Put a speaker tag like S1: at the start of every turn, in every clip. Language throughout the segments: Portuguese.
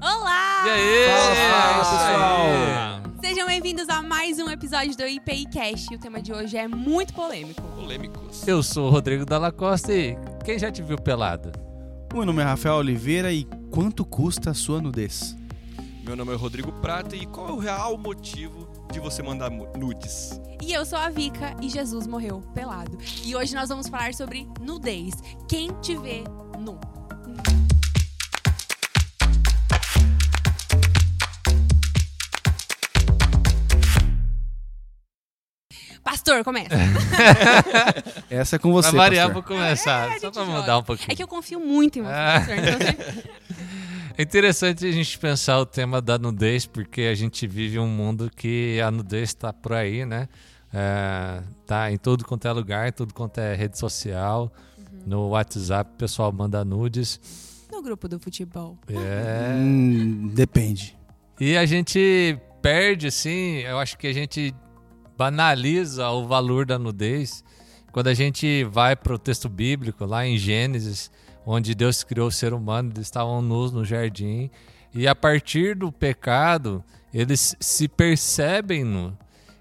S1: Olá!
S2: E aí?
S3: Fala, pessoal.
S1: Sejam bem-vindos a mais um episódio do IPI Cast. O tema de hoje é muito polêmico.
S3: Polêmicos.
S2: Eu sou o Rodrigo Dalla Costa e quem já te viu pelado?
S3: Meu nome é Rafael Oliveira e quanto custa a sua nudez?
S4: Meu nome é Rodrigo Prata e qual é o real motivo de você mandar nudes?
S1: E eu sou a Vika e Jesus morreu pelado. E hoje nós vamos falar sobre nudez. Quem te vê nu? Pastor, começa.
S3: Essa é com você,
S2: pra variar,
S3: pastor.
S2: vou começar.
S1: É,
S2: só pra
S1: joga.
S2: mudar um pouquinho.
S1: É que eu confio muito em você,
S2: Ah.
S1: pastor. Então você...
S2: É interessante a gente pensar o tema da nudez, porque a gente vive um mundo que a nudez está por aí, né? É, tá em tudo quanto é lugar, em tudo quanto é rede social. No WhatsApp, o pessoal manda nudes.
S1: No grupo do futebol.
S2: É.
S3: Hum, depende.
S2: E a gente perde, assim, eu acho que a gente banaliza o valor da nudez quando a gente vai para o texto bíblico, lá em Gênesis, onde Deus criou o ser humano, eles estavam nus no jardim, e a partir do pecado, eles se percebem nu.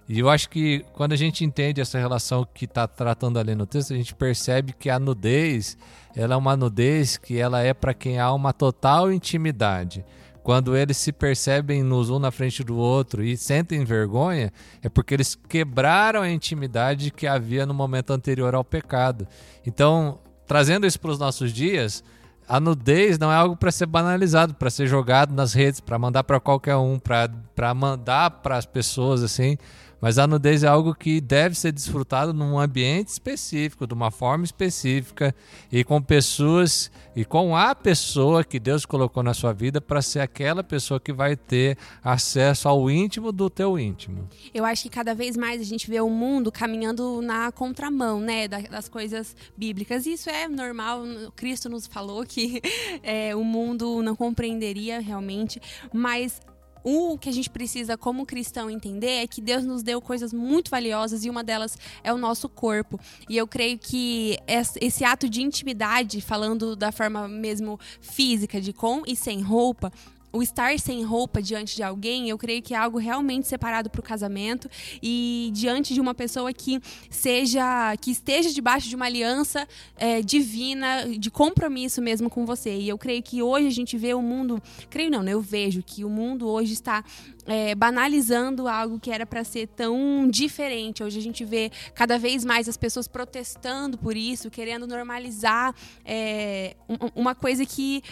S2: E eu acho que quando a gente entende essa relação que está tratando ali no texto, a gente percebe que a nudez, ela é uma nudez que ela é para quem há uma total intimidade. Quando eles se percebem nus um na frente do outro e sentem vergonha, é porque eles quebraram a intimidade que havia no momento anterior ao pecado. Então, trazendo isso para os nossos dias, a nudez não é algo para ser banalizado, para ser jogado nas redes, para mandar para qualquer um, para mandar para as pessoas assim. Mas a nudez é algo que deve ser desfrutado num ambiente específico, de uma forma específica e com pessoas e com a pessoa que Deus colocou na sua vida para ser aquela pessoa que vai ter acesso ao íntimo do teu íntimo.
S1: Eu acho que cada vez mais a gente vê o mundo caminhando na contramão, né, da- das coisas bíblicas. Isso é normal. Cristo nos falou que é, o mundo não compreenderia realmente, mas o que a gente precisa como cristão entender é que Deus nos deu coisas muito valiosas e uma delas é o nosso corpo. E eu creio que es- esse ato de intimidade, falando da forma mesmo física, de com e sem roupa, o estar sem roupa diante de alguém, eu creio que é algo realmente separado para o casamento e diante de uma pessoa que seja, que esteja debaixo de uma aliança é, divina, de compromisso mesmo com você. E eu creio que hoje a gente vê o mundo, creio não, né? Eu vejo que o mundo hoje está é, banalizando algo que era para ser tão diferente. Hoje a gente vê cada vez mais as pessoas protestando por isso, querendo normalizar é, um- uma coisa que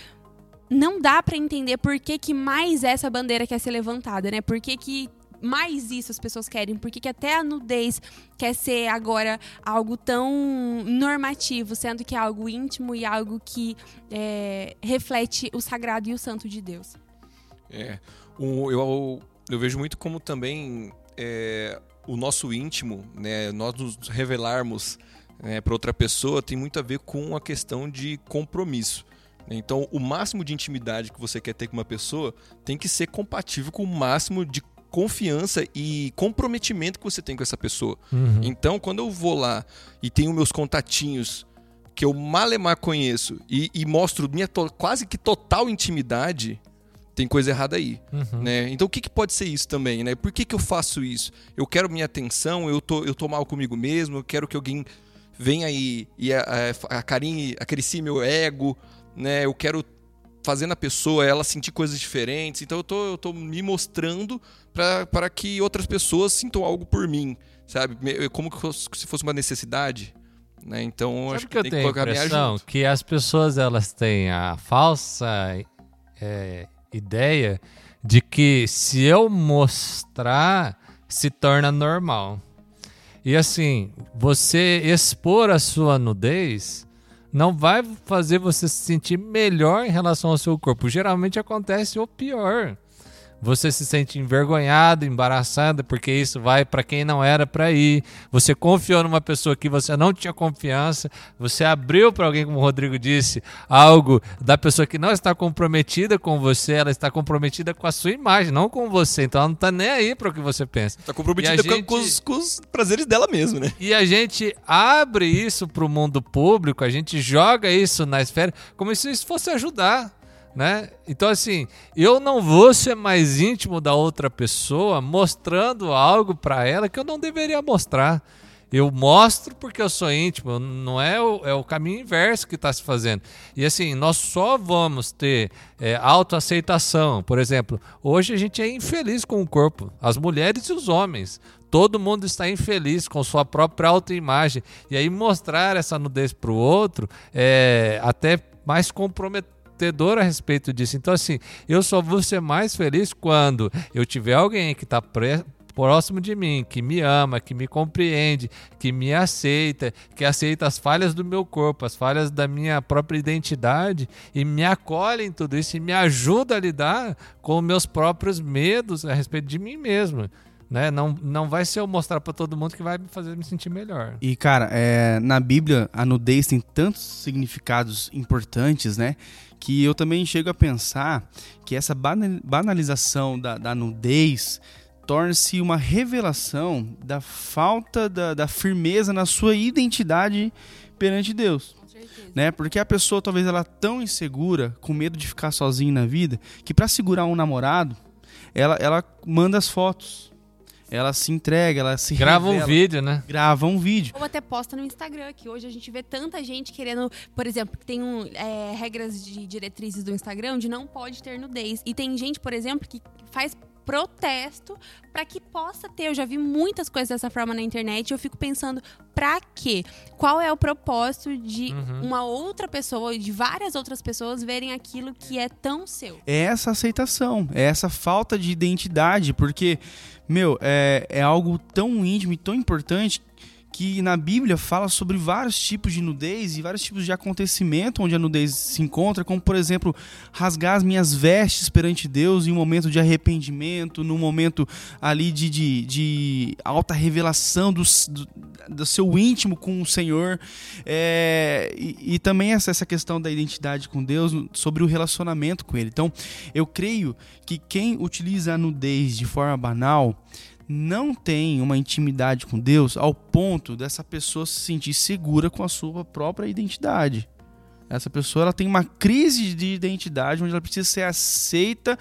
S1: não dá pra entender por que, que mais essa bandeira quer ser levantada, né? Por que, que mais isso as pessoas querem? Por que, até a nudez quer ser agora algo tão normativo, sendo que é algo íntimo e algo que é, reflete o sagrado e o santo de Deus?
S4: É, eu, eu vejo muito como também é, o nosso íntimo, né, nós nos revelarmos para outra pessoa tem muito a ver com a questão de compromisso. Então, o máximo de intimidade que você quer ter com uma pessoa tem que ser compatível com o máximo de confiança e comprometimento que você tem com essa pessoa. Então, quando eu vou lá e tenho meus contatinhos que eu malemar conheço e, e mostro minha quase que total intimidade, tem coisa errada aí,
S2: Uhum.
S4: né? Então, o que, que pode ser isso também, né? Por que, que eu faço isso? Eu quero minha atenção, eu tô, eu tô mal comigo mesmo, eu quero que alguém venha e, e a, a, acarinhe, acaricie meu ego, né? Eu quero fazer na pessoa ela sentir coisas diferentes. Então, eu tô, eu tô me mostrando para que outras pessoas sintam algo por mim, sabe? Como que se fosse uma necessidade, né? Então,
S2: Sabe
S4: acho
S2: que eu
S4: tem
S2: tenho a
S4: colocar minha
S2: impressão que as pessoas elas têm a falsa é, ideia de que se eu mostrar se torna normal. E assim, você expor a sua nudez não vai fazer você se sentir melhor em relação ao seu corpo. Geralmente acontece o pior. Você se sente envergonhado, embaraçado, porque isso vai para quem não era para ir. Você confiou numa pessoa que você não tinha confiança. Você abriu para alguém, como o Rodrigo disse, algo da pessoa que não está comprometida com você. Ela está comprometida com a sua imagem, não com você. Então ela não está nem aí para o que você pensa.
S4: Tá comprometida
S2: gente-
S4: com os, com os prazeres dela mesmo, né?
S2: E a gente abre isso para o mundo público, a gente joga isso na esfera como se isso fosse ajudar. Né? Então, assim, eu não vou ser mais íntimo da outra pessoa mostrando algo para ela que eu não deveria mostrar. Eu mostro porque eu sou íntimo, não é o, é o caminho inverso que está se fazendo. E assim, nós só vamos ter é, autoaceitação. Por exemplo, hoje a gente é infeliz com o corpo, as mulheres e os homens. Todo mundo está infeliz com sua própria autoimagem. E aí mostrar essa nudez para o outro é até mais comprometedor a respeito disso. Então, assim, eu só vou ser mais feliz quando eu tiver alguém que está próximo de mim, que me ama, que me compreende, que me aceita, que aceita as falhas do meu corpo, as falhas da minha própria identidade e me acolhe em tudo isso e me ajuda a lidar com meus próprios medos a respeito de mim mesmo. Né? Não, não vai ser eu mostrar para todo mundo que vai me fazer me sentir melhor.
S3: E, cara, é, na Bíblia, a nudez tem tantos significados importantes, né? Que eu também chego a pensar que essa banalização da, da nudez torna-se uma revelação da falta da, da, firmeza na sua identidade perante Deus. Né? Porque a pessoa talvez ela é tão insegura, com medo de ficar sozinha na vida, que para segurar um namorado, ela, ela manda as fotos. Ela se entrega, ela se
S2: Grava
S3: revela,
S2: um vídeo, né?
S3: Grava um vídeo.
S1: Ou até posta no Instagram, que hoje a gente vê tanta gente querendo, por exemplo, que tem um, é, regras de diretrizes do Instagram de não pode ter nudez. E tem gente, por exemplo, que faz protesto para que possa ter. Eu já vi muitas coisas dessa forma na internet e eu fico pensando, para quê? Qual é o propósito de uhum. uma outra pessoa, de várias outras pessoas verem aquilo que é tão seu?
S3: É essa aceitação, é essa falta de identidade, porque, meu, é, é algo tão íntimo e tão importante que na Bíblia fala sobre vários tipos de nudez e vários tipos de acontecimento onde a nudez se encontra, como por exemplo, rasgar as minhas vestes perante Deus em um momento de arrependimento, num momento ali de, de, de alta revelação do, do, do, seu íntimo com o Senhor, é, e, e, também essa, essa questão da identidade com Deus, sobre o relacionamento com Ele. Então, eu creio que quem utiliza a nudez de forma banal não tem uma intimidade com Deus ao ponto dessa pessoa se sentir segura com a sua própria identidade. Essa pessoa ela tem uma crise de identidade onde ela precisa ser aceita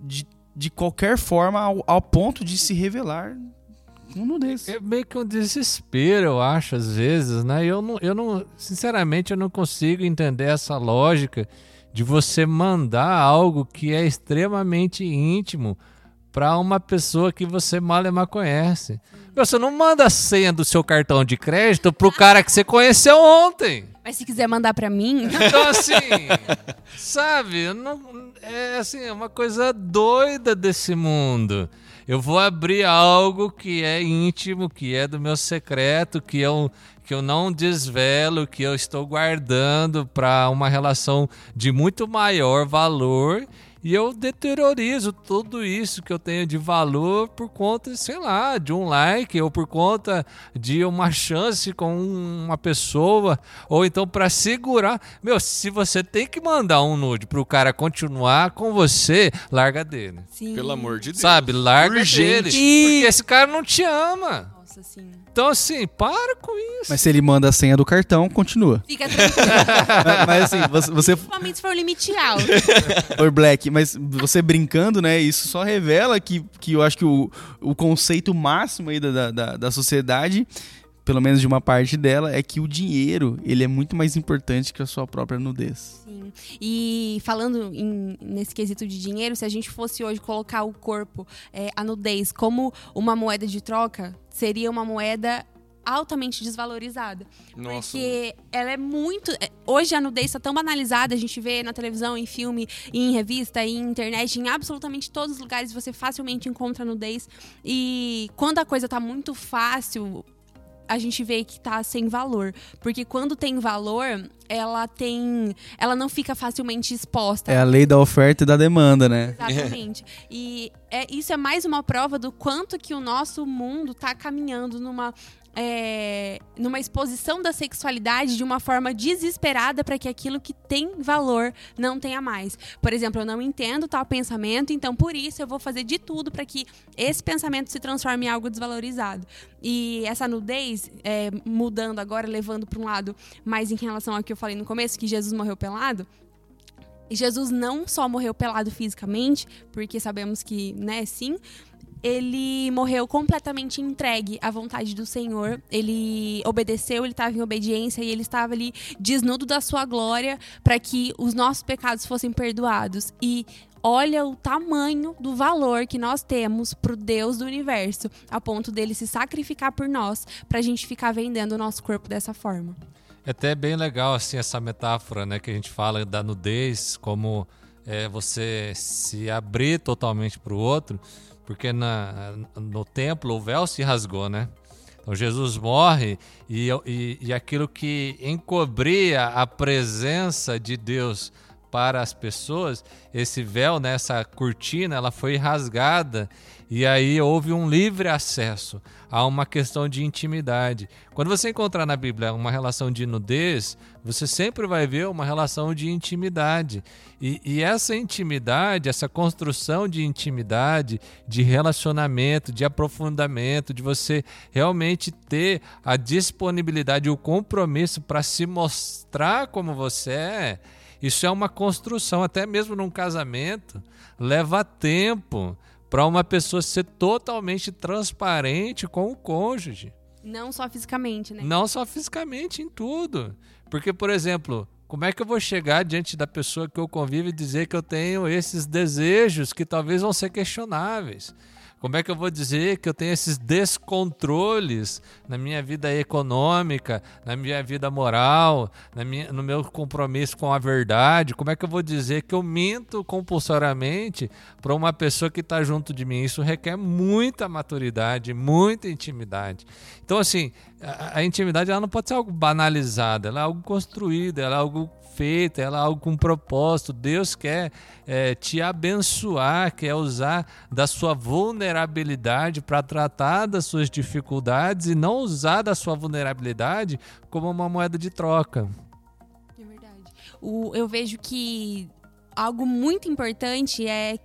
S3: de, de qualquer forma ao, ao ponto de se revelar um nudez.
S2: É meio que um desespero, eu acho, às vezes, né? Eu não, eu não, sinceramente, eu não consigo entender essa lógica de você mandar algo que é extremamente íntimo para uma pessoa que você mal e mal conhece. Você não manda a senha do seu cartão de crédito pro cara que você conheceu ontem.
S1: Mas se quiser mandar para mim.
S2: Então, assim, sabe? Não, é assim, é uma coisa doida desse mundo. Eu vou abrir algo que é íntimo, que é do meu secreto, que eu, que eu não desvelo, que eu estou guardando para uma relação de muito maior valor e eu deteriorizo tudo isso que eu tenho de valor por conta, sei lá, de um like ou por conta de uma chance com uma pessoa, ou então para segurar. Meu, se você tem que mandar um nude pro cara continuar com você, larga dele.
S4: Sim. Pelo amor de Deus.
S2: Sabe, larga Urgente. dele. Porque esse cara não te ama.
S1: Nossa, sim.
S2: Então, assim, para com isso.
S3: Mas se ele manda a senha do cartão, continua.
S1: Fica tranquilo.
S3: mas, mas, assim, você. você...
S1: Principalmente se for o limite alto.
S3: Oi, Black, mas você brincando, né? Isso só revela que, que eu acho que o, o conceito máximo aí da, da, da sociedade pelo menos de uma parte dela, é que o dinheiro ele é muito mais importante que a sua própria nudez.
S1: Sim. E falando em, nesse quesito de dinheiro, se a gente fosse hoje colocar o corpo, é, a nudez, como uma moeda de troca, seria uma moeda altamente desvalorizada.
S4: Nossa.
S1: Porque ela é muito. É, hoje a nudez está tão banalizada, a gente vê na televisão, em filme, em revista, em internet, em absolutamente todos os lugares você facilmente encontra nudez. E quando a coisa está muito fácil, a gente vê que tá sem valor. Porque quando tem valor, ela tem. Ela não fica facilmente exposta.
S3: É a lei da oferta e da demanda, né?
S1: Exatamente. e é, isso é mais uma prova do quanto que o nosso mundo tá caminhando numa é, numa exposição da sexualidade de uma forma desesperada para que aquilo que tem valor não tenha mais. Por exemplo, eu não entendo tal pensamento, então por isso eu vou fazer de tudo para que esse pensamento se transforme em algo desvalorizado. E essa nudez, é, mudando agora, levando para um lado mais em relação ao que eu falei no começo, que Jesus morreu pelado Jesus não só morreu pelado fisicamente, porque sabemos que, né, sim, ele morreu completamente entregue à vontade do Senhor. Ele obedeceu, ele estava em obediência e ele estava ali desnudo da sua glória para que os nossos pecados fossem perdoados. E olha o tamanho do valor que nós temos pro Deus do universo, a ponto dele se sacrificar por nós, para a gente ficar vendendo o nosso corpo dessa forma.
S2: É até bem legal assim essa metáfora, né, que a gente fala da nudez, como é, você se abrir totalmente para o outro, porque na, no templo o véu se rasgou, né? Então Jesus morre e, e, e aquilo que encobria a presença de Deus para as pessoas, esse véu, né, essa cortina, ela foi rasgada e aí houve um livre acesso a uma questão de intimidade. Quando você encontrar na Bíblia uma relação de nudez, você sempre vai ver uma relação de intimidade. E, e essa intimidade, essa construção de intimidade, de relacionamento, de aprofundamento, de você realmente ter a disponibilidade, o compromisso para se mostrar como você é isso é uma construção, até mesmo num casamento, leva tempo para uma pessoa ser totalmente transparente com o cônjuge.
S1: Não só fisicamente, né?
S2: Não só fisicamente, em tudo. Porque, por exemplo, como é que eu vou chegar diante da pessoa que eu convivo e dizer que eu tenho esses desejos que talvez vão ser questionáveis? Como é que eu vou dizer que eu tenho esses descontroles na minha vida econômica, na minha vida moral, na minha, no meu compromisso com a verdade? Como é que eu vou dizer que eu minto compulsoriamente para uma pessoa que está junto de mim? Isso requer muita maturidade, muita intimidade. Então, assim, a, a intimidade ela não pode ser algo banalizado, ela é algo construído, ela é algo feita, ela é algo com propósito. Deus quer é, te abençoar, quer usar da sua vulnerabilidade para tratar das suas dificuldades e não usar da sua vulnerabilidade como uma moeda de troca.
S1: É verdade. O, eu vejo que algo muito importante é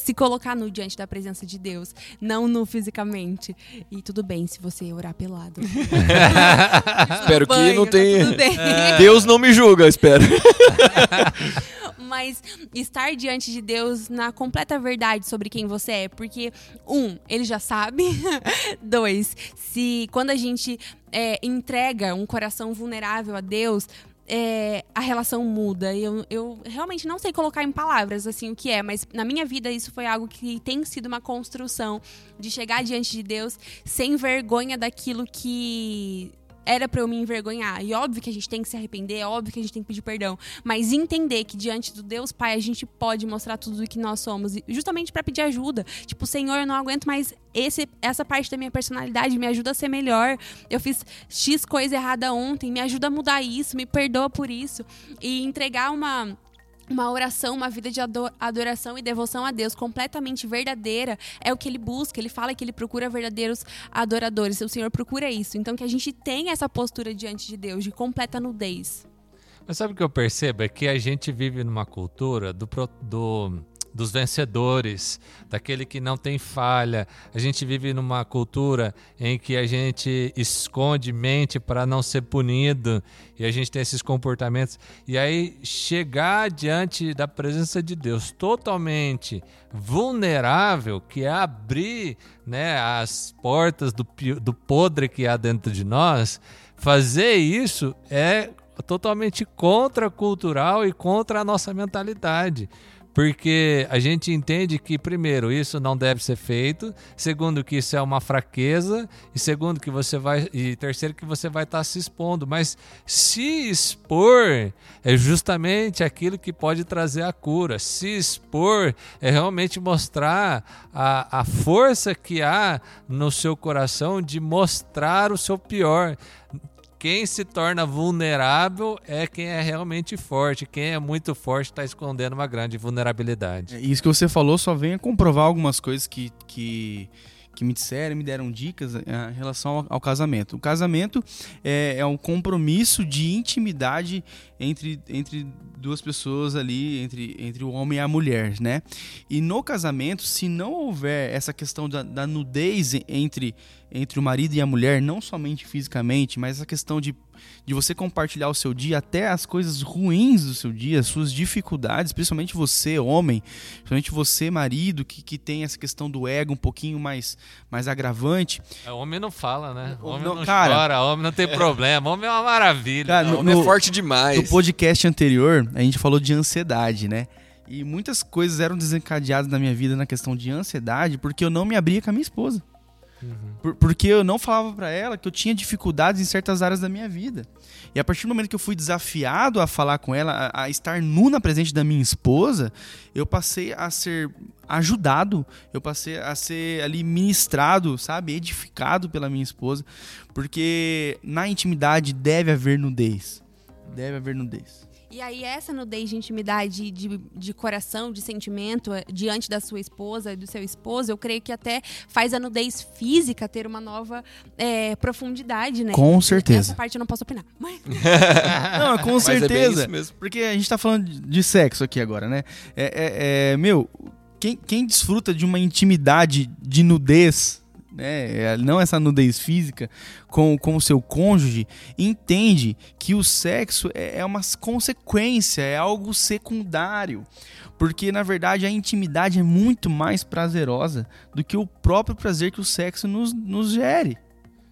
S1: se colocar nu diante da presença de Deus, não nu fisicamente. E tudo bem se você orar pelado.
S4: espero banho, que não tenha. É. Deus não me julga, espero.
S1: Mas estar diante de Deus na completa verdade sobre quem você é, porque um, ele já sabe. Dois, se quando a gente é, entrega um coração vulnerável a Deus, é, a relação muda. Eu, eu realmente não sei colocar em palavras assim o que é, mas na minha vida isso foi algo que tem sido uma construção de chegar diante de Deus sem vergonha daquilo que era para eu me envergonhar. E óbvio que a gente tem que se arrepender, é óbvio que a gente tem que pedir perdão, mas entender que diante do Deus Pai a gente pode mostrar tudo o que nós somos, justamente para pedir ajuda. Tipo, Senhor, eu não aguento mais esse, essa parte da minha personalidade, me ajuda a ser melhor. Eu fiz X coisa errada ontem, me ajuda a mudar isso, me perdoa por isso. E entregar uma uma oração, uma vida de adoração e devoção a Deus completamente verdadeira é o que ele busca. Ele fala que ele procura verdadeiros adoradores. O Senhor procura isso. Então, que a gente tenha essa postura diante de Deus, de completa nudez.
S2: Mas sabe o que eu percebo? É que a gente vive numa cultura do, do dos vencedores, daquele que não tem falha. A gente vive numa cultura em que a gente esconde mente para não ser punido e a gente tem esses comportamentos. E aí chegar diante da presença de Deus totalmente vulnerável, que é abrir né, as portas do, do podre que há dentro de nós, fazer isso é totalmente contracultural e contra a nossa mentalidade porque a gente entende que primeiro isso não deve ser feito, segundo que isso é uma fraqueza. E segundo que você vai e terceiro que você vai estar tá se expondo, mas se expor é justamente aquilo que pode trazer a cura. Se expor é realmente mostrar a, a força que há no seu coração de mostrar o seu pior quem se torna vulnerável é quem é realmente forte. Quem é muito forte está escondendo uma grande vulnerabilidade.
S3: É, isso que você falou só vem a comprovar algumas coisas que, que, que me disseram, me deram dicas é, em relação ao, casamento. O casamento é, é, um compromisso de intimidade entre, entre duas pessoas ali, entre, entre o homem e a mulher, né? E no casamento, se não houver essa questão da, da nudez entre entre o marido e a mulher, não somente fisicamente, mas essa questão de, de você compartilhar o seu dia, até as coisas ruins do seu dia, suas dificuldades, principalmente você, homem, principalmente você, marido, que, que tem essa questão do ego um pouquinho mais, mais agravante.
S2: O homem não fala, né? O homem
S3: Não,
S2: não,
S3: cara-
S2: chora, homem não tem problema, homem é uma maravilha.
S3: Cara,
S4: O
S3: no-
S4: homem
S3: no-
S4: é forte demais.
S3: No podcast anterior, a gente falou de ansiedade, né? E muitas coisas eram desencadeadas na minha vida na questão de ansiedade porque eu não me abria com a minha esposa. Por- porque eu não falava pra ela que eu tinha dificuldades em certas áreas da minha vida. E a partir do momento que eu fui desafiado a falar com ela, a, a estar nu na presente da minha esposa, eu passei a ser ajudado, eu passei a ser ali ministrado, sabe, edificado pela minha esposa, porque na intimidade deve haver nudez. Deve haver nudez.
S1: E aí, essa nudez de intimidade, de, de coração, de sentimento, eh, diante da sua esposa e do seu esposo, eu creio que até faz a nudez física ter uma nova eh, profundidade, né?
S3: Com certeza.
S1: Essa parte eu não posso opinar. Mas,
S3: Não, com
S4: Mas é bem
S3: certeza.
S4: isso mesmo.
S3: Porque a gente tá falando de, de sexo aqui agora, né? É, é- é, meu, quem, quem desfruta de uma intimidade de nudez, né? é, Não essa nudez física com, com o seu cônjuge, entende que o sexo é, é uma consequência, é algo secundário. Porque, na verdade, a intimidade é muito mais prazerosa do que o próprio prazer que o sexo nos, nos gere.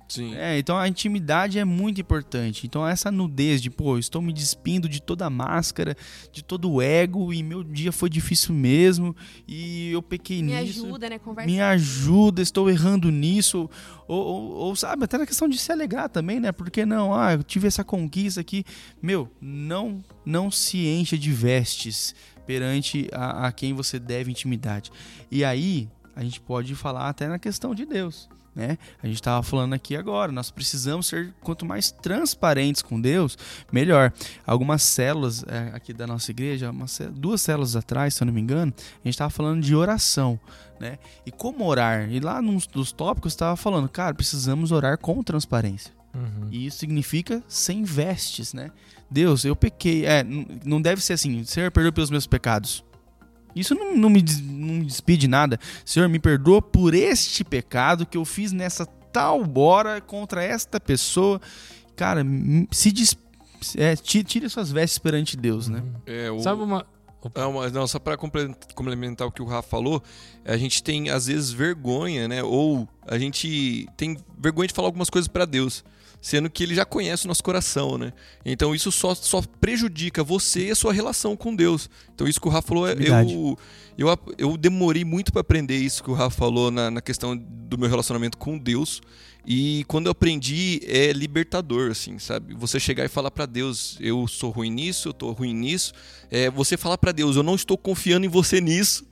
S4: Sim.
S3: É, então a intimidade é muito importante. Então essa nudez de, pô, eu estou me despindo de toda a máscara, de todo o ego e meu dia foi difícil mesmo e eu pequei
S1: me
S3: nisso.
S1: ajuda, né? Conversa.
S3: Me ajuda, estou errando nisso. Ou, ou- ou, sabe, até na questão de se alegrar também, né? Porque não, ah, eu tive essa conquista aqui. Meu, não, não se encha de vestes perante a, a quem você deve intimidade. E aí, a gente pode falar até na questão de Deus. Né? A gente estava falando aqui agora, nós precisamos ser quanto mais transparentes com Deus, melhor. Algumas células é, aqui da nossa igreja, duas células atrás, se eu não me engano, a gente estava falando de oração, né? E como orar? E lá nos dos tópicos estava falando, cara, precisamos orar com transparência.
S2: Uhum.
S3: E isso significa sem vestes, né? Deus, eu pequei. É, não deve ser assim, Senhor, perdoa pelos meus pecados. Isso não, não me, não me despide nada. Senhor, me perdoa por este pecado que eu fiz nessa tal hora contra esta pessoa. Cara, se des... é, ti- tire suas vestes perante Deus, né?
S4: É, o-
S2: Sabe uma.
S4: É uma- não, só para complementar o que o Rafa falou, a gente tem às vezes vergonha, né? Ou a gente tem vergonha de falar algumas coisas para Deus, sendo que ele já conhece o nosso coração, né? Então isso só, só prejudica você e a sua relação com Deus. Então isso que o Rafa falou, é- eu, eu, eu demorei muito para aprender isso que o Rafa falou na, na questão do meu relacionamento com Deus. E quando eu aprendi, é libertador, assim, sabe? Você chegar e falar pra Deus, eu sou ruim nisso, eu tô ruim nisso. É, você falar pra Deus, eu não estou confiando em você nisso,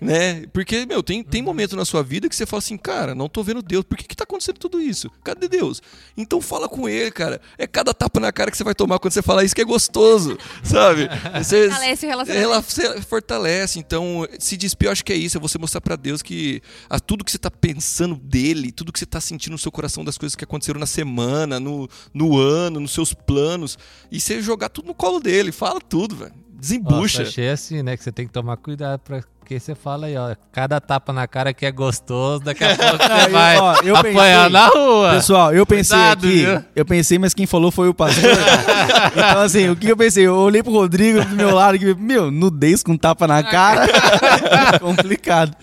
S4: né? Porque, meu, tem, tem momento na sua vida que você fala assim, cara, não tô vendo Deus, por que que tá acontecendo tudo isso? Cadê Deus? Então fala com ele, cara. É cada tapa na cara que você vai tomar quando você falar isso que é gostoso, sabe? Você,
S1: Fortalece o relacionamento.
S4: ela você fortalece. Então, se despir, eu acho que é isso. É você mostrar pra Deus que a, tudo que você tá pensando dele, tudo que você tá sentindo no seu coração das coisas que aconteceram na semana, no, no ano, nos seus planos, e você jogar tudo no colo dele. Fala tudo, velho. Desembucha.
S2: Nossa, achei assim, né? Que você tem que tomar cuidado pra que você fala aí, ó. Cada tapa na cara que é gostoso, daqui a pouco você
S3: eu-
S2: vai
S3: ó, eu
S2: apanhar
S3: pensei-
S2: na rua.
S3: Pessoal, eu pensei
S2: Cuidado,
S3: aqui,
S2: viu?
S3: eu pensei, mas quem falou foi o pastor. então, assim, o que eu pensei? Eu olhei pro Rodrigo do meu lado e meu, nudez com tapa na cara. Complicado.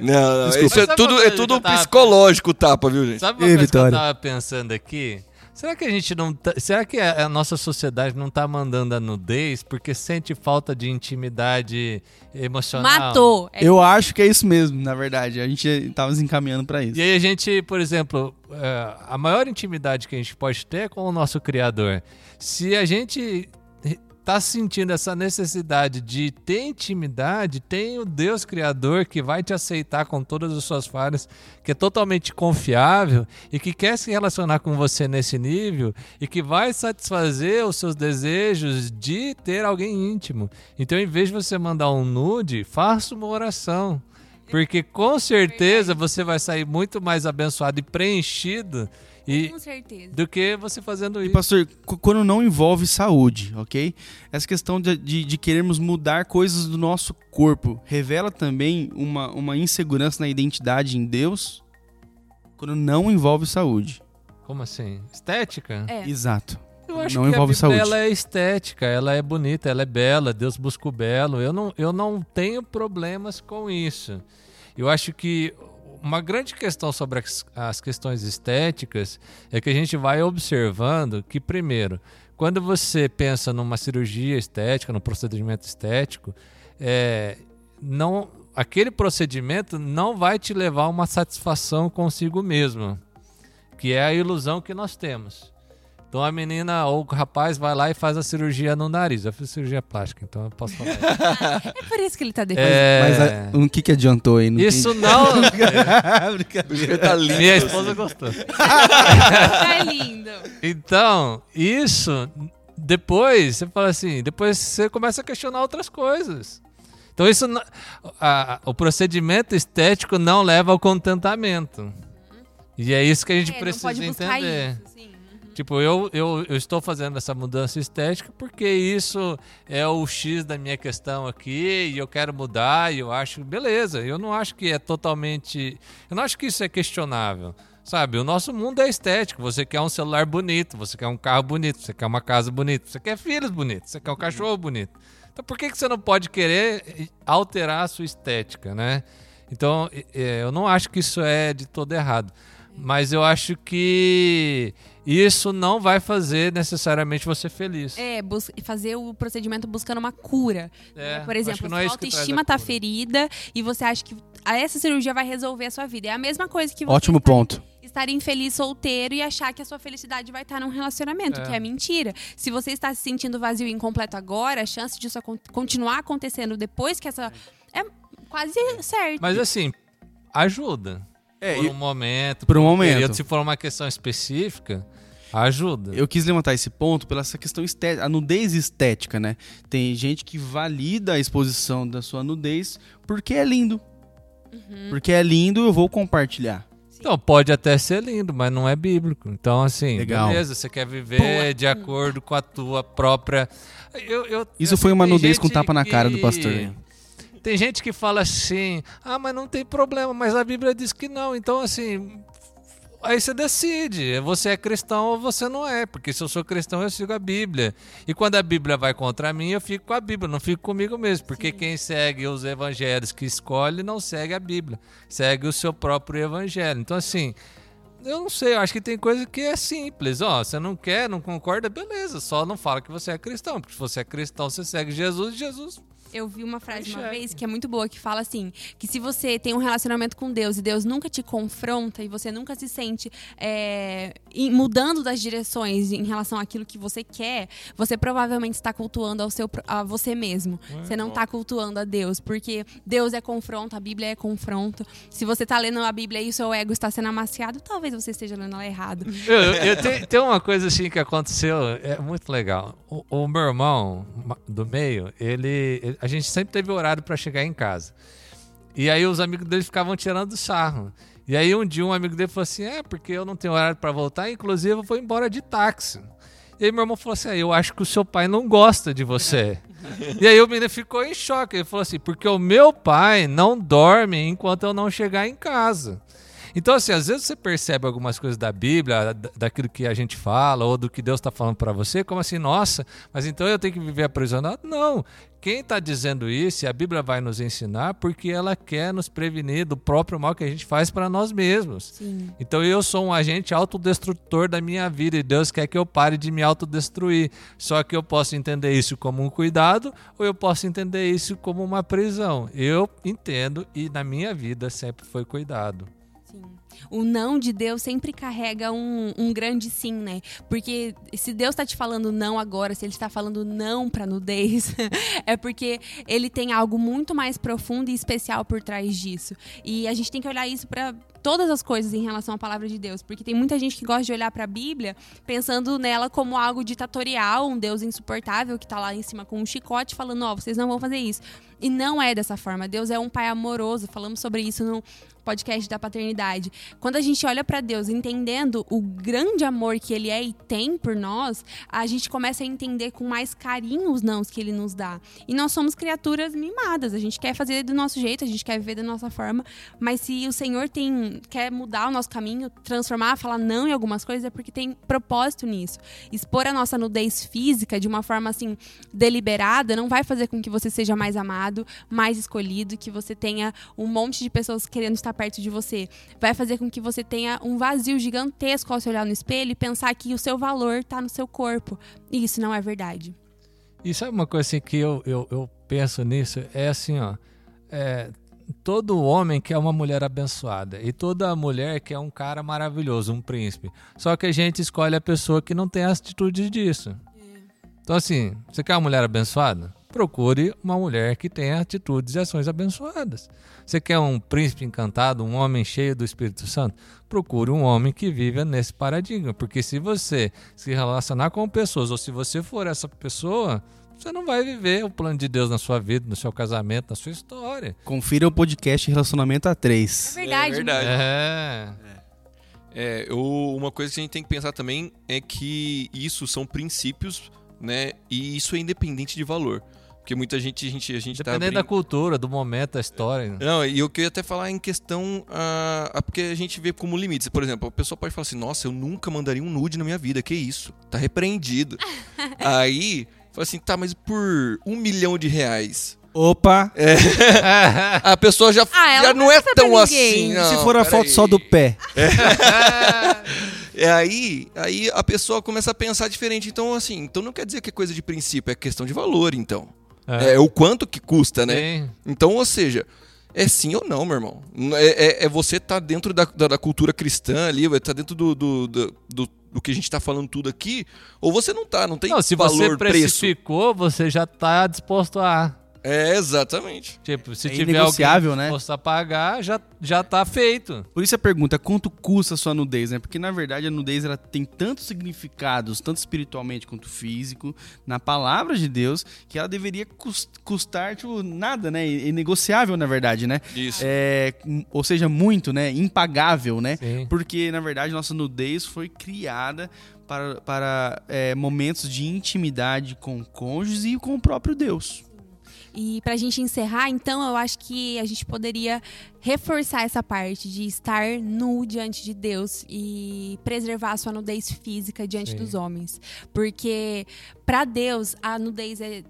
S4: Não, não,
S3: Desculpa.
S4: isso é tudo, é tudo
S2: que tava-
S4: psicológico o tapa, viu, gente?
S2: Sabe uma
S3: Ei,
S2: coisa
S3: Vitória.
S2: que eu tava pensando aqui? Será que a gente não tá, Será que a, a nossa sociedade não tá mandando a nudez porque sente falta de intimidade emocional?
S1: Matou. É
S3: Eu acho que é isso mesmo, na verdade. A gente tava se encaminhando pra isso.
S2: E aí a gente, por exemplo, é, a maior intimidade que a gente pode ter é com o nosso Criador. Se a gente tá sentindo essa necessidade de ter intimidade, tem o Deus Criador que vai te aceitar com todas as suas falhas, que é totalmente confiável e que quer se relacionar com você nesse nível e que vai satisfazer os seus desejos de ter alguém íntimo. Então, em vez de você mandar um nude, faça uma oração. Porque com certeza você vai sair muito mais abençoado e preenchido e,
S1: Com certeza.
S2: do que você fazendo
S3: E,
S2: isso.
S3: pastor, qu- quando não envolve saúde, ok? Essa questão de, de, de querermos mudar coisas do nosso corpo revela também uma, uma insegurança na identidade em Deus? quando não envolve saúde.
S2: Como assim? Estética?
S1: É.
S3: Exato.
S2: Eu acho
S3: Não
S2: que
S3: envolve
S2: a Bíblia,
S3: saúde.
S2: Ela é estética, ela é bonita, ela é bela. Deus busca o belo. Eu não, eu não tenho problemas com isso. Eu acho que uma grande questão sobre as, as questões estéticas é que a gente vai observando que, primeiro, quando você pensa numa cirurgia estética, num procedimento estético, é, não, aquele procedimento não vai te levar a uma satisfação consigo mesmo, que é a ilusão que nós temos. Então a menina ou o rapaz vai lá e faz a cirurgia no nariz. Eu fiz cirurgia plástica, então eu posso falar. isso.
S1: É por isso que ele tá depois.
S2: É,
S3: Mas a- o que, que adiantou aí? Não
S2: isso não.
S3: Brincadeira.
S4: Tá lindo.
S2: Minha esposa gostou.
S1: Tá lindo.
S2: Então, isso depois você fala assim, depois você começa a questionar outras coisas. Então isso não- a- a- o procedimento estético não leva ao contentamento. E é isso que a gente
S1: É, não
S2: precisa entender.
S1: isso, sim.
S2: Tipo, eu, eu, eu estou fazendo essa mudança estética porque isso é o X da minha questão aqui e eu quero mudar e eu acho, beleza, eu não acho que é totalmente. Eu não acho que isso é questionável. Sabe, o nosso mundo é estético. Você quer um celular bonito, você quer um carro bonito, você quer uma casa bonita, você quer filhos bonitos, você quer um cachorro bonito. Então por que, que você não pode querer alterar a sua estética, né? Então, eh, eu não acho que isso é de todo errado. Mas eu acho que isso não vai fazer necessariamente você feliz.
S1: É, fazer o procedimento buscando uma cura.
S2: É,
S1: né? Por exemplo,
S2: não
S1: sua
S2: é
S1: autoestima tá ferida e você acha que a- essa cirurgia vai resolver a sua vida. É a mesma coisa que você
S3: Ótimo
S1: estar,
S3: ponto.
S1: estar infeliz solteiro e achar que a sua felicidade vai estar num relacionamento,
S2: É.
S1: que é mentira. Se você está se sentindo vazio e incompleto agora, a chance disso continuar acontecendo depois que essa. É quase certo.
S2: Mas assim, ajuda.
S3: É,
S2: por um momento.
S3: por um momento.
S2: período. se for uma questão específica, ajuda.
S3: Eu quis levantar esse ponto pela essa questão estética, a nudez estética, né? Tem gente que valida a exposição da sua nudez porque é lindo.
S1: Uhum.
S3: Porque é lindo, eu vou compartilhar.
S2: Então, pode até ser lindo, mas não é bíblico. Então, assim,
S3: Legal.
S2: beleza, você quer viver
S1: Boa.
S2: de acordo com a tua própria. Eu, eu-
S3: Isso
S2: assim,
S3: foi uma nudez com tapa na cara do
S2: que-
S3: pastor.
S2: Tem gente que fala assim: ah, mas não tem problema, mas a Bíblia diz que não. Então, assim. Aí você decide, você é cristão ou você não é, porque se eu sou cristão eu sigo a Bíblia. E quando a Bíblia vai contra mim, eu fico com a Bíblia, não fico comigo mesmo, porque quem segue os evangelhos que escolhe não segue a Bíblia, segue o seu próprio evangelho. Então assim, eu não sei, eu acho que tem coisa que é simples. Ó, você não quer, não concorda, beleza, só não fala que você é cristão, porque se você é cristão, você segue Jesus e Jesus
S1: Eu vi uma frase uma vez que é muito boa, que fala assim: que se você tem um relacionamento com Deus e Deus nunca te confronta e você nunca se sente é, mudando das direções em relação àquilo que você quer, você provavelmente está cultuando ao seu, a você mesmo. Você não está cultuando a Deus, porque Deus é confronto, a Bíblia é confronto. Se você está lendo a Bíblia e o seu ego está sendo amaciado, talvez você esteja lendo ela errado.
S2: Eu, eu- tenho, tem uma coisa assim que aconteceu, é muito legal. O, o meu irmão do meio, ele, ele- a gente sempre teve horário para chegar em casa. E aí os amigos dele ficavam tirando sarro. E aí um dia um amigo dele falou assim: "É, porque eu não tenho horário para voltar, inclusive eu vou embora de táxi". E aí meu irmão falou assim: "Ah, "Eu acho que o seu pai não gosta de você". e aí o menino ficou em choque. Ele falou assim: "Porque o meu pai não dorme enquanto eu não chegar em casa". Então, assim, às vezes você percebe algumas coisas da Bíblia, da- daquilo que a gente fala, ou do que Deus está falando para você, como assim, nossa, mas então eu tenho que viver aprisionado? Não. Quem está dizendo isso, a Bíblia vai nos ensinar, porque ela quer nos prevenir do próprio mal que a gente faz para nós mesmos.
S1: Sim.
S2: Então eu sou um agente autodestrutor da minha vida e Deus quer que eu pare de me autodestruir. Só que eu posso entender isso como um cuidado ou eu posso entender isso como uma prisão. Eu entendo e na minha vida sempre foi cuidado.
S1: O não de Deus sempre carrega um, um grande sim, né? Porque se Deus tá te falando não agora, se ele está falando não pra nudez, é porque ele tem algo muito mais profundo e especial por trás disso. E a gente tem que olhar isso pra todas as coisas em relação à palavra de Deus, porque tem muita gente que gosta de olhar pra Bíblia pensando nela como algo ditatorial, um Deus insuportável que tá lá em cima com um chicote falando, ó, vocês não vão fazer isso. E não é dessa forma. Deus é um pai amoroso, falamos sobre isso no podcast da paternidade. quando a gente olha para Deus entendendo o grande amor que ele é e tem por nós, a gente começa a entender com mais carinho os nãos que ele nos dá. E nós somos criaturas mimadas, a gente quer fazer do nosso jeito, a gente quer viver da nossa forma, mas se o Senhor tem quer mudar o nosso caminho, transformar, falar não em algumas coisas, é porque tem propósito nisso. Expor a nossa nudez física de uma forma assim deliberada não vai fazer com que você seja mais amado, mais escolhido, que você tenha um monte de pessoas querendo estar perto de você. Vai fazer com que você tenha um vazio gigantesco ao se olhar no espelho e pensar que o seu valor está no seu corpo. E isso não é verdade.
S2: E sabe uma coisa assim que eu, eu, eu penso nisso? É assim, ó. É, todo homem quer uma mulher abençoada e toda mulher quer um cara maravilhoso, um príncipe. Só que a gente escolhe a pessoa que não tem a atitude disso. Então, assim, você quer uma mulher abençoada? Procure uma mulher que tenha atitudes e ações abençoadas. Você quer um príncipe encantado, um homem cheio do Espírito Santo? Procure um homem que viva nesse paradigma. Porque se você se relacionar com pessoas, ou se você for essa pessoa, você não vai viver o plano de Deus na sua vida, no seu casamento, na sua história.
S3: Confira o podcast Relacionamento a 3.
S1: É verdade.
S4: É verdade.
S2: É.
S4: É, eu, uma coisa que a gente tem que pensar também é que isso são princípios, né? E isso é independente de valor. Porque muita gente, a gente, a gente tá
S2: Dependendo da
S4: brin-
S2: cultura, do momento, da história.
S4: Não, e eu queria até falar em questão. ah, ah, porque a gente vê como limites. Por exemplo, a pessoa pode falar assim: Nossa, eu nunca mandaria um nude na minha vida, que isso? Tá repreendido. Aí, fala assim: Tá, mas por um milhão de reais.
S3: Opa!
S4: A pessoa já,
S1: Ah,
S4: já
S1: não
S4: não é tão
S1: ninguém.
S4: assim. Não,
S3: se for a foto
S4: peraí.
S3: só do pé.
S4: É aí, aí a pessoa começa a pensar diferente. Então, assim, então não quer dizer que é coisa de princípio, é questão de valor, então. É, o quanto que custa, né?
S2: Sim.
S4: Então, ou seja, é sim ou não, meu irmão. É, é- é você tá dentro da, da, da cultura cristã ali, vai tá dentro do, do, do, do- do que a gente tá falando tudo aqui, ou você não tá, não tem
S2: Não, se
S4: valor,
S2: você
S4: preço.
S2: precificou, você já está disposto a.
S4: É, exatamente.
S2: Tipo, se
S3: É
S2: tiver alguém
S3: inegociável, né?
S2: disposto a pagar, já, já tá feito.
S3: Por isso a pergunta, quanto custa a sua nudez, né? Porque na verdade a nudez ela tem tantos significados, tanto espiritualmente quanto físico, na palavra de Deus, que ela deveria cus- custar tipo, nada, né? É negociável, na verdade, né?
S4: Isso.
S3: É, ou seja, muito, né? Impagável, né?
S2: Sim.
S3: Porque, na verdade, nossa nudez foi criada para, para é, momentos de intimidade com o cônjuge e com o próprio Deus.
S1: E pra gente encerrar, então, eu acho que a gente poderia reforçar essa parte de estar nu diante de Deus e preservar a sua nudez física diante
S2: Sim.
S1: dos homens. Porque pra Deus a nudez é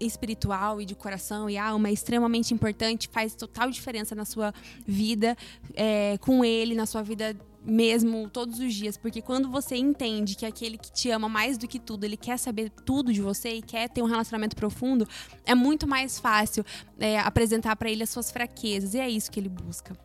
S1: espiritual e de coração e alma é extremamente importante, faz total diferença na sua vida é, com ele, na sua vida mesmo todos os dias, porque quando você entende que aquele que te ama mais do que tudo, ele quer saber tudo de você e quer ter um relacionamento profundo, é muito mais fácil é, apresentar pra ele as suas fraquezas e é isso que ele busca.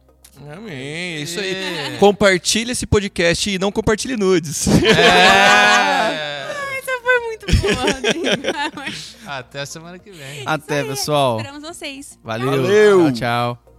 S4: Amém. É isso aí.
S2: É.
S4: Compartilhe esse podcast e não compartilhe nudes.
S2: É.
S1: Essa foi muito boa. Rodrigo.
S2: Até semana que vem.
S3: Até, pessoal.
S1: Esperamos vocês.
S3: Valeu.
S4: Valeu.
S3: Tchau, tchau.